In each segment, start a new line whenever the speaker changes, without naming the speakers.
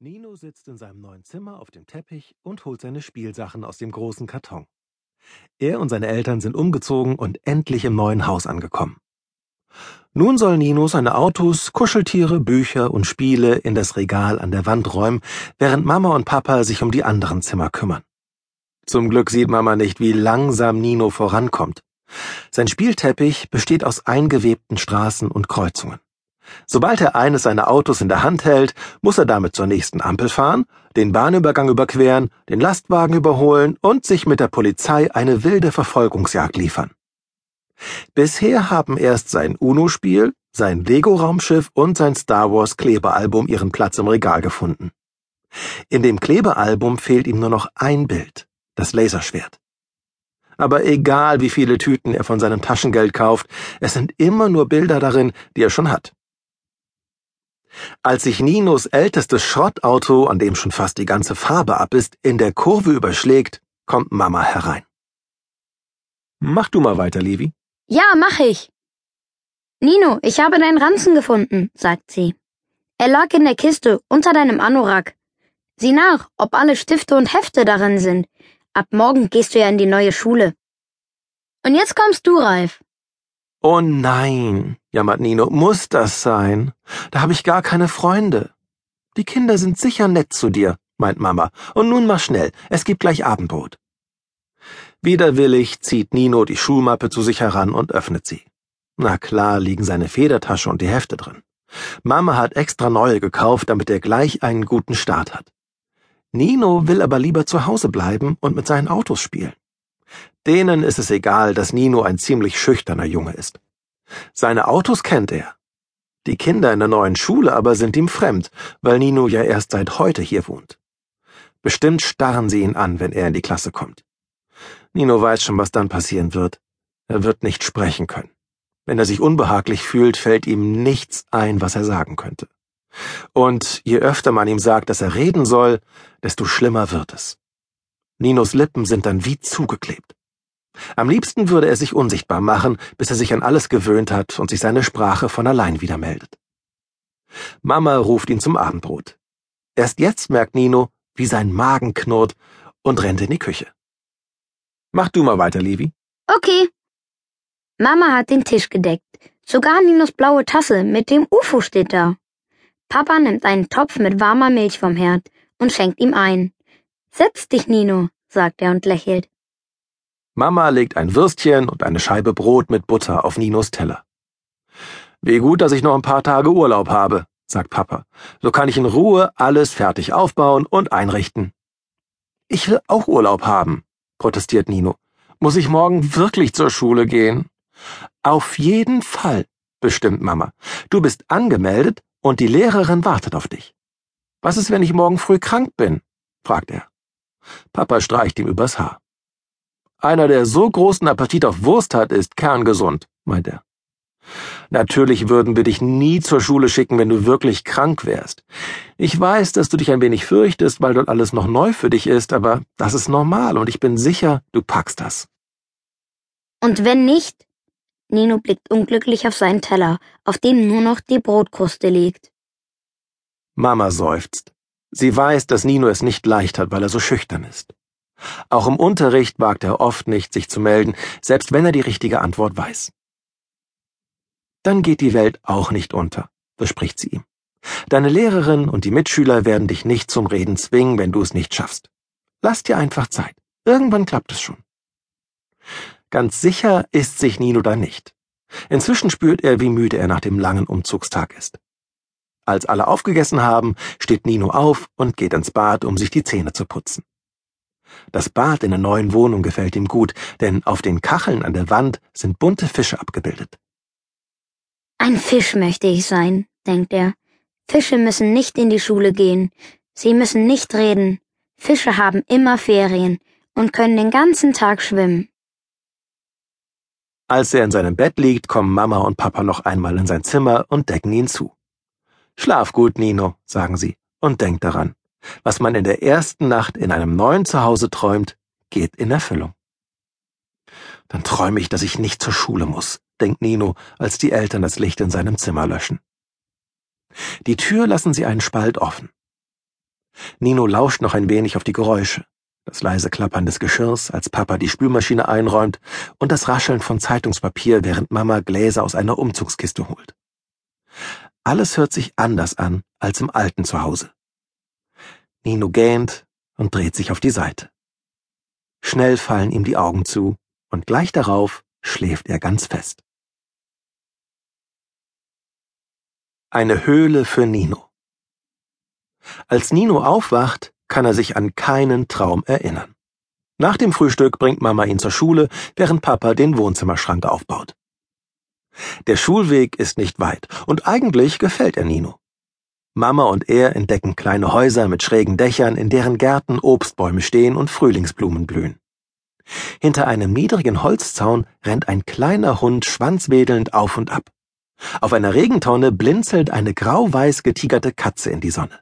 Nino sitzt in seinem neuen Zimmer auf dem Teppich und holt seine Spielsachen aus dem großen Karton. Er und seine Eltern sind umgezogen und endlich im neuen Haus angekommen. Nun soll Nino seine Autos, Kuscheltiere, Bücher und Spiele in das Regal an der Wand räumen, während Mama und Papa sich um die anderen Zimmer kümmern. Zum Glück sieht Mama nicht, wie langsam Nino vorankommt. Sein Spielteppich besteht aus eingewebten Straßen und Kreuzungen. Sobald er eines seiner Autos in der Hand hält, muss er damit zur nächsten Ampel fahren, den Bahnübergang überqueren, den Lastwagen überholen und sich mit der Polizei eine wilde Verfolgungsjagd liefern. Bisher haben erst sein UNO-Spiel, sein Lego-Raumschiff und sein Star Wars Klebealbum ihren Platz im Regal gefunden. In dem Klebealbum fehlt ihm nur noch ein Bild, das Laserschwert. Aber egal wie viele Tüten er von seinem Taschengeld kauft, es sind immer nur Bilder darin, die er schon hat. Als sich Ninos ältestes Schrottauto, an dem schon fast die ganze Farbe ab ist, in der Kurve überschlägt, kommt Mama herein. Mach du mal weiter, Levi.
Ja, mach ich. Nino, ich habe deinen Ranzen gefunden, sagt sie. Er lag in der Kiste unter deinem Anorak. Sieh nach, ob alle Stifte und Hefte darin sind. Ab morgen gehst du ja in die neue Schule. Und jetzt kommst du, Ralf.
Oh nein, jammert Nino, muss das sein? Da habe ich gar keine Freunde. Die Kinder sind sicher nett zu dir, meint Mama. Und nun mach schnell, es gibt gleich Abendbrot. Widerwillig zieht Nino die Schulmappe zu sich heran und öffnet sie. Na klar liegen seine Federtasche und die Hefte drin. Mama hat extra neue gekauft, damit er gleich einen guten Start hat. Nino will aber lieber zu Hause bleiben und mit seinen Autos spielen. Denen ist es egal, dass Nino ein ziemlich schüchterner Junge ist. Seine Autos kennt er. Die Kinder in der neuen Schule aber sind ihm fremd, weil Nino ja erst seit heute hier wohnt. Bestimmt starren sie ihn an, wenn er in die Klasse kommt. Nino weiß schon, was dann passieren wird. Er wird nicht sprechen können. Wenn er sich unbehaglich fühlt, fällt ihm nichts ein, was er sagen könnte. Und je öfter man ihm sagt, dass er reden soll, desto schlimmer wird es. Ninos Lippen sind dann wie zugeklebt. Am liebsten würde er sich unsichtbar machen, bis er sich an alles gewöhnt hat und sich seine Sprache von allein wieder meldet. Mama ruft ihn zum Abendbrot. Erst jetzt merkt Nino, wie sein Magen knurrt und rennt in die Küche. Mach du mal weiter, Levi.
Okay. Mama hat den Tisch gedeckt. Sogar Ninos blaue Tasse mit dem UFO steht da. Papa nimmt einen Topf mit warmer Milch vom Herd und schenkt ihm ein. Setz dich, Nino, sagt er und lächelt.
Mama legt ein Würstchen und eine Scheibe Brot mit Butter auf Ninos Teller. Wie gut, dass ich noch ein paar Tage Urlaub habe, sagt Papa. So kann ich in Ruhe alles fertig aufbauen und einrichten. Ich will auch Urlaub haben, protestiert Nino. Muss ich morgen wirklich zur Schule gehen? Auf jeden Fall, bestimmt Mama. Du bist angemeldet und die Lehrerin wartet auf dich. Was ist, wenn ich morgen früh krank bin? fragt er. Papa streicht ihm übers Haar. Einer, der so großen Appetit auf Wurst hat, ist kerngesund, meint er. Natürlich würden wir dich nie zur Schule schicken, wenn du wirklich krank wärst. Ich weiß, dass du dich ein wenig fürchtest, weil dort alles noch neu für dich ist, aber das ist normal und ich bin sicher, du packst das.
Und wenn nicht? Nino blickt unglücklich auf seinen Teller, auf dem nur noch die Brotkruste liegt.
Mama seufzt. Sie weiß, dass Nino es nicht leicht hat, weil er so schüchtern ist. Auch im Unterricht wagt er oft nicht, sich zu melden, selbst wenn er die richtige Antwort weiß. Dann geht die Welt auch nicht unter, verspricht sie ihm. Deine Lehrerin und die Mitschüler werden dich nicht zum Reden zwingen, wenn du es nicht schaffst. Lass dir einfach Zeit. Irgendwann klappt es schon. Ganz sicher ist sich Nino da nicht. Inzwischen spürt er, wie müde er nach dem langen Umzugstag ist. Als alle aufgegessen haben, steht Nino auf und geht ins Bad, um sich die Zähne zu putzen. Das Bad in der neuen Wohnung gefällt ihm gut, denn auf den Kacheln an der Wand sind bunte Fische abgebildet.
Ein Fisch möchte ich sein, denkt er. Fische müssen nicht in die Schule gehen. Sie müssen nicht reden. Fische haben immer Ferien und können den ganzen Tag schwimmen.
Als er in seinem Bett liegt, kommen Mama und Papa noch einmal in sein Zimmer und decken ihn zu. Schlaf gut, Nino, sagen sie, und denk daran, was man in der ersten Nacht in einem neuen Zuhause träumt, geht in Erfüllung. Dann träume ich, dass ich nicht zur Schule muss, denkt Nino, als die Eltern das Licht in seinem Zimmer löschen. Die Tür lassen sie einen Spalt offen. Nino lauscht noch ein wenig auf die Geräusche. Das leise Klappern des Geschirrs, als Papa die Spülmaschine einräumt, und das Rascheln von Zeitungspapier, während Mama Gläser aus einer Umzugskiste holt. Alles hört sich anders an als im alten Zuhause. Nino gähnt und dreht sich auf die Seite. Schnell fallen ihm die Augen zu, und gleich darauf schläft er ganz fest. Eine Höhle für Nino. Als Nino aufwacht, kann er sich an keinen Traum erinnern. Nach dem Frühstück bringt Mama ihn zur Schule, während Papa den Wohnzimmerschrank aufbaut. Der Schulweg ist nicht weit, und eigentlich gefällt er Nino. Mama und er entdecken kleine Häuser mit schrägen Dächern, in deren Gärten Obstbäume stehen und Frühlingsblumen blühen. Hinter einem niedrigen Holzzaun rennt ein kleiner Hund schwanzwedelnd auf und ab. Auf einer Regentonne blinzelt eine grau-weiß getigerte Katze in die Sonne.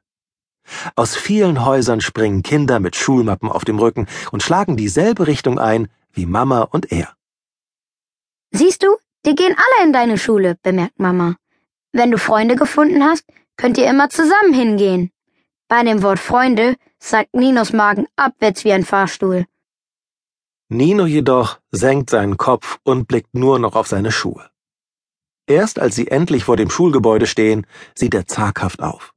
Aus vielen Häusern springen Kinder mit Schulmappen auf dem Rücken und schlagen dieselbe Richtung ein wie Mama und er.
Siehst du, die gehen alle in deine Schule, bemerkt Mama. Wenn du Freunde gefunden hast, könnt ihr immer zusammen hingehen. Bei dem Wort Freunde sagt Ninos Magen abwärts wie ein Fahrstuhl.
Nino jedoch senkt seinen Kopf und blickt nur noch auf seine Schuhe. Erst als sie endlich vor dem Schulgebäude stehen, sieht er zaghaft auf.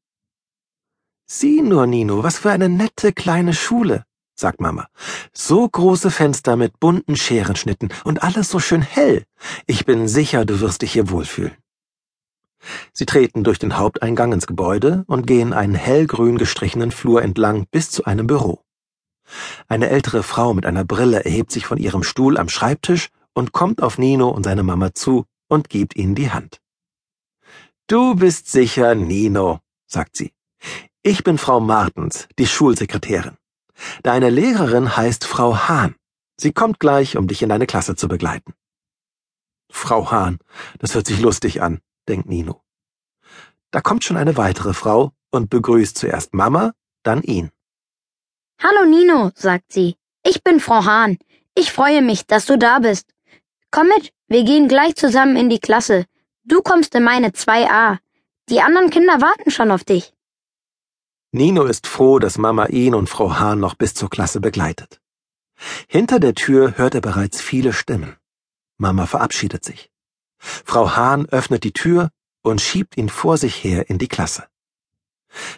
Sieh nur, Nino, was für eine nette kleine Schule, sagt Mama. So große Fenster mit bunten Scherenschnitten und alles so schön hell. Ich bin sicher, du wirst dich hier wohlfühlen. Sie treten durch den Haupteingang ins Gebäude und gehen einen hellgrün gestrichenen Flur entlang bis zu einem Büro. Eine ältere Frau mit einer Brille erhebt sich von ihrem Stuhl am Schreibtisch und kommt auf Nino und seine Mama zu und gibt ihnen die Hand. Du bist sicher Nino, sagt sie. Ich bin Frau Martens, die Schulsekretärin. Deine Lehrerin heißt Frau Hahn. Sie kommt gleich, um dich in deine Klasse zu begleiten. Frau Hahn, das hört sich lustig an, denkt Nino. Da kommt schon eine weitere Frau und begrüßt zuerst Mama, dann ihn.
Hallo Nino, sagt sie. Ich bin Frau Hahn. Ich freue mich, dass du da bist. Komm mit, wir gehen gleich zusammen in die Klasse. Du kommst in meine 2a. Die anderen Kinder warten schon auf dich.
Nino ist froh, dass Mama ihn und Frau Hahn noch bis zur Klasse begleitet. Hinter der Tür hört er bereits viele Stimmen. Mama verabschiedet sich. Frau Hahn öffnet die Tür und schiebt ihn vor sich her in die Klasse.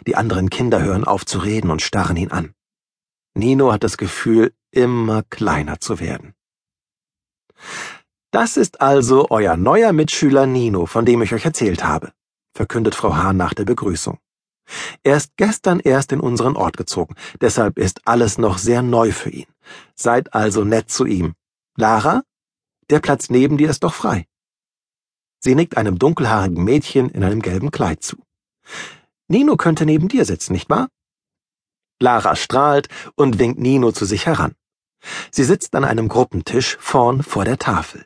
Die anderen Kinder hören auf zu reden und starren ihn an. Nino hat das Gefühl, immer kleiner zu werden. Das ist also euer neuer Mitschüler Nino, von dem ich euch erzählt habe, verkündet Frau Hahn nach der Begrüßung. Er ist gestern erst in unseren Ort gezogen, deshalb ist alles noch sehr neu für ihn. Seid also nett zu ihm. Lara, der Platz neben dir ist doch frei. Sie nickt einem dunkelhaarigen Mädchen in einem gelben Kleid zu. Nino könnte neben dir sitzen, nicht wahr? Lara strahlt und winkt Nino zu sich heran. Sie sitzt an einem Gruppentisch vorn vor der Tafel.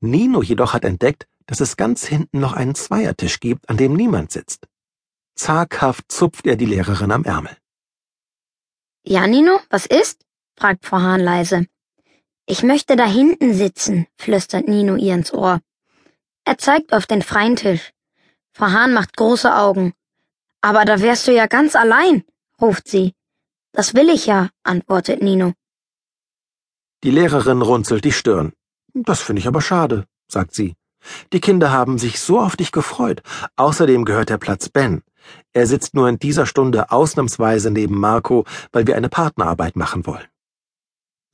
Nino jedoch hat entdeckt, dass es ganz hinten noch einen Zweiertisch gibt, an dem niemand sitzt. Zaghaft zupft er die Lehrerin am Ärmel.
Ja, Nino, was ist? fragt Frau Hahn leise. Ich möchte da hinten sitzen, flüstert Nino ihr ins Ohr. Er zeigt auf den freien Tisch. Frau Hahn macht große Augen. Aber da wärst du ja ganz allein, ruft sie. Das will ich ja, antwortet Nino.
Die Lehrerin runzelt die Stirn. Das finde ich aber schade, sagt sie. Die Kinder haben sich so auf dich gefreut. Außerdem gehört der Platz Ben. Er sitzt nur in dieser Stunde ausnahmsweise neben Marco, weil wir eine Partnerarbeit machen wollen.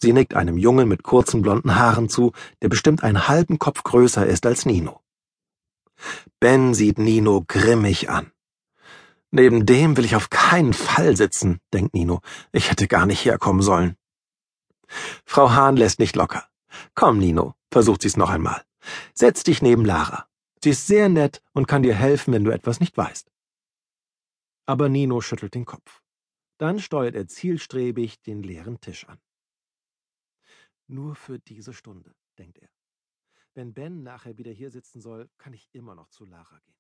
Sie nickt einem Jungen mit kurzen blonden Haaren zu, der bestimmt einen halben Kopf größer ist als Nino. Ben sieht Nino grimmig an. Neben dem will ich auf keinen Fall sitzen, denkt Nino. Ich hätte gar nicht herkommen sollen. Frau Hahn lässt nicht locker. Komm, Nino, versucht sie's noch einmal. Setz dich neben Lara. Sie ist sehr nett und kann dir helfen, wenn du etwas nicht weißt. Aber Nino schüttelt den Kopf. Dann steuert er zielstrebig den leeren Tisch an. Nur für diese Stunde, denkt er. Wenn Ben nachher wieder hier sitzen soll, kann ich immer noch zu Lara gehen.